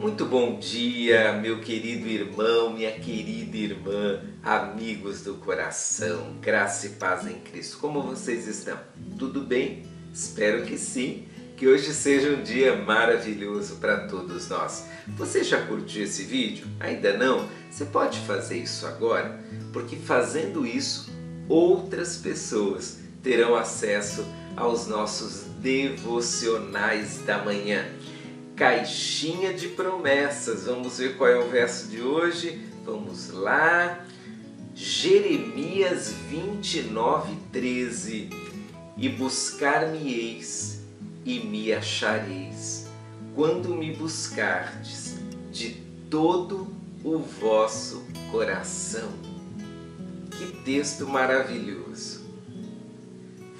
Muito bom dia, meu querido irmão, minha querida irmã, amigos do coração, graça e paz em Cristo. Como vocês estão? Tudo bem? Espero que sim. Que hoje seja um dia maravilhoso para todos nós. Você já curtiu esse vídeo? Ainda não? Você pode fazer isso agora, porque fazendo isso, outras pessoas terão acesso aos nossos devocionais da manhã. Caixinha de promessas. Vamos ver qual é o verso de hoje. Vamos lá. Jeremias 29, 13. E buscar-me-eis e me achareis, quando me buscardes de todo o vosso coração. Que texto maravilhoso!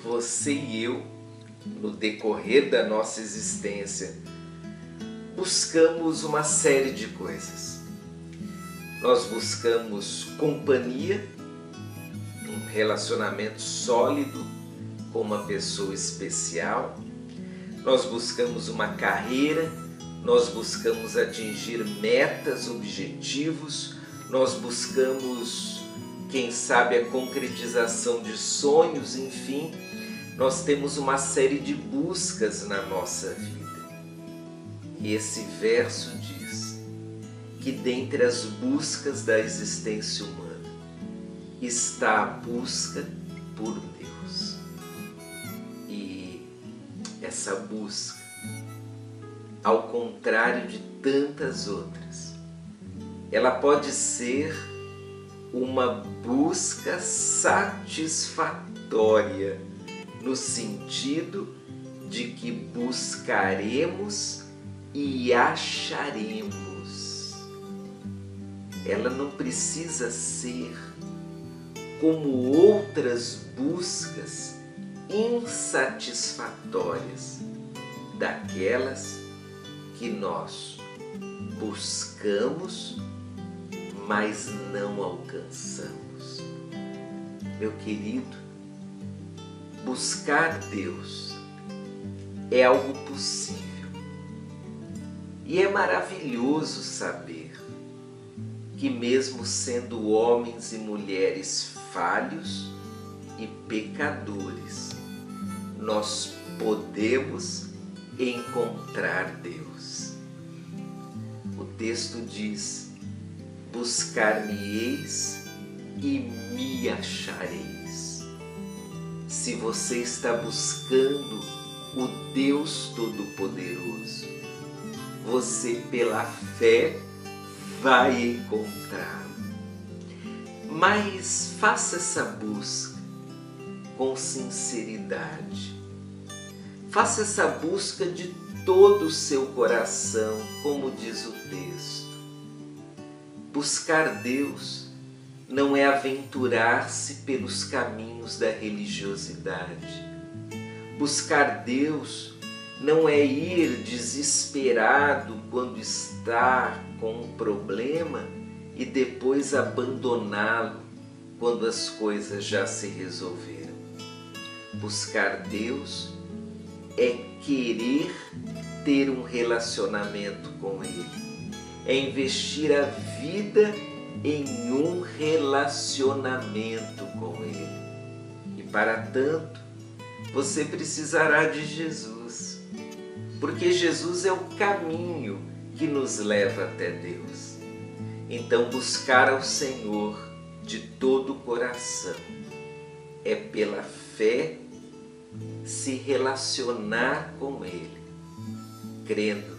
Você e eu, no decorrer da nossa existência, buscamos uma série de coisas. Nós buscamos companhia, um relacionamento sólido com uma pessoa especial, nós buscamos uma carreira, nós buscamos atingir metas, objetivos, nós buscamos, quem sabe, a concretização de sonhos, enfim, nós temos uma série de buscas na nossa vida. E esse verso diz que dentre as buscas da existência humana está a busca por Deus. E essa busca, ao contrário de tantas outras, ela pode ser uma busca satisfatória no sentido de que buscaremos e acharemos. Ela não precisa ser como outras buscas insatisfatórias daquelas que nós buscamos, mas não alcançamos. Meu querido, buscar Deus é algo possível. E é maravilhoso saber que, mesmo sendo homens e mulheres falhos e pecadores, nós podemos encontrar Deus. O texto diz: Buscar-me-eis e me achareis. Se você está buscando o Deus Todo-Poderoso, você pela fé vai encontrá-lo. Mas faça essa busca com sinceridade. Faça essa busca de todo o seu coração, como diz o texto. Buscar Deus não é aventurar-se pelos caminhos da religiosidade. Buscar Deus não é ir desesperado quando está com um problema e depois abandoná-lo quando as coisas já se resolveram. Buscar Deus é querer ter um relacionamento com Ele, é investir a vida em um relacionamento com Ele. E para tanto, você precisará de Jesus, porque Jesus é o caminho que nos leva até Deus. Então, buscar ao Senhor de todo o coração é pela fé se relacionar com Ele, crendo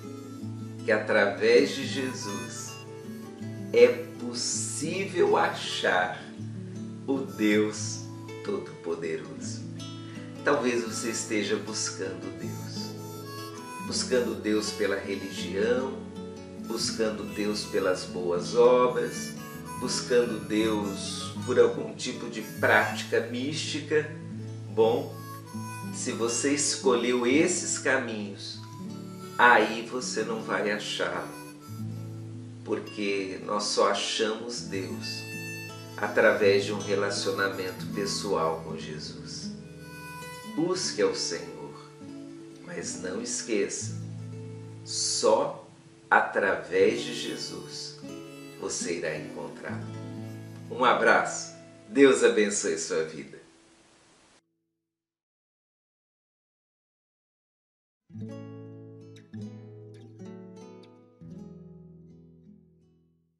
que através de Jesus é possível achar o Deus Todo-Poderoso. Talvez você esteja buscando Deus, buscando Deus pela religião, buscando Deus pelas boas obras, buscando Deus por algum tipo de prática mística. Bom, se você escolheu esses caminhos, aí você não vai achá-lo, porque nós só achamos Deus através de um relacionamento pessoal com Jesus. Busque ao Senhor, mas não esqueça, só através de Jesus você irá encontrar. Um abraço. Deus abençoe sua vida.